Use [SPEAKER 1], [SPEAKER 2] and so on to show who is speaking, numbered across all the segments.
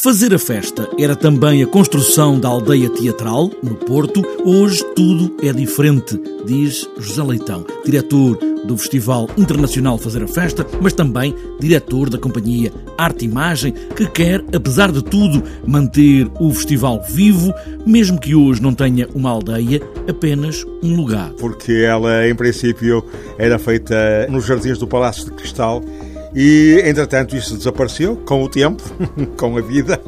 [SPEAKER 1] Fazer a festa era também a construção da aldeia teatral, no Porto. Hoje tudo é diferente, diz José Leitão, diretor do Festival Internacional Fazer a Festa, mas também diretor da companhia Arte Imagem, que quer, apesar de tudo, manter o festival vivo, mesmo que hoje não tenha uma aldeia, apenas um lugar.
[SPEAKER 2] Porque ela, em princípio, era feita nos jardins do Palácio de Cristal e, entretanto, isso desapareceu com o tempo, com a vida.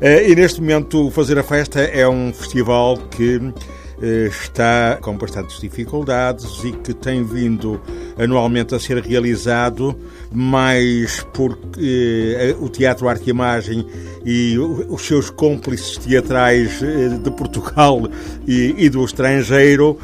[SPEAKER 2] Eh, e neste momento, Fazer a Festa é um festival que eh, está com bastantes dificuldades e que tem vindo anualmente a ser realizado mais porque eh, o Teatro Arte e Imagem e os seus cúmplices teatrais eh, de Portugal e, e do estrangeiro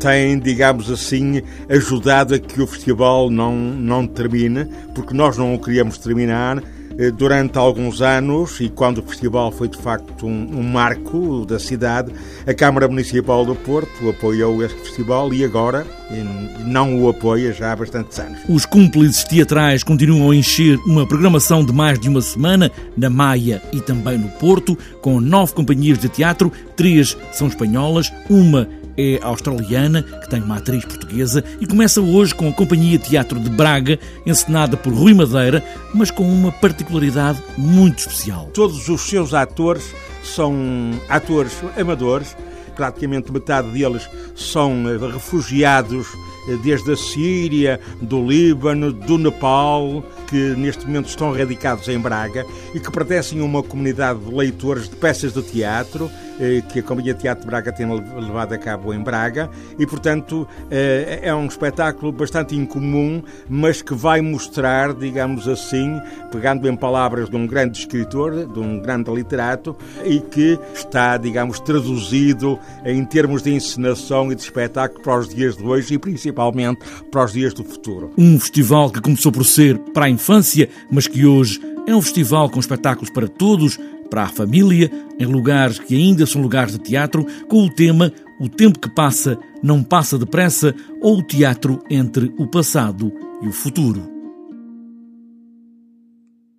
[SPEAKER 2] têm, digamos assim, ajudado a que o festival não, não termine, porque nós não o queríamos terminar eh, durante alguns anos, e quando o festival foi de facto um, um, marco da cidade, a Câmara Municipal do Porto apoiou este festival e agora não o apoia já há bastantes anos.
[SPEAKER 1] Os cúmplices teatrais continuam a encher uma programação de mais de uma semana na Maia e também no Porto, com nove companhias de teatro, três são espanholas, uma é australiana, que tem uma atriz portuguesa, e começa hoje com a Companhia Teatro de Braga, encenada por Rui Madeira, mas com uma particularidade muito especial.
[SPEAKER 2] Todos os seus atores são atores amadores, praticamente metade deles são eh, refugiados eh, desde a Síria, do Líbano, do Nepal, que neste momento estão radicados em Braga e que pertencem a uma comunidade de leitores de peças de teatro que a Companhia Teatro Braga tem levado a cabo em Braga e, portanto, eh, é um espetáculo bastante incomum, mas que vai mostrar, digamos assim, pegando em palavras de um grande escritor, de um grande literato, e que está, digamos, traduzido em termos de encenação e de espetáculo para os dias de hoje e principalmente para os dias do futuro.
[SPEAKER 1] Um festival que começou por ser para a infância, mas que hoje é um festival com espetáculos para todos, para a família, em lugares que ainda são lugares de teatro, com o tema O tempo que passa não passa depressa ou o teatro entre o passado e o futuro.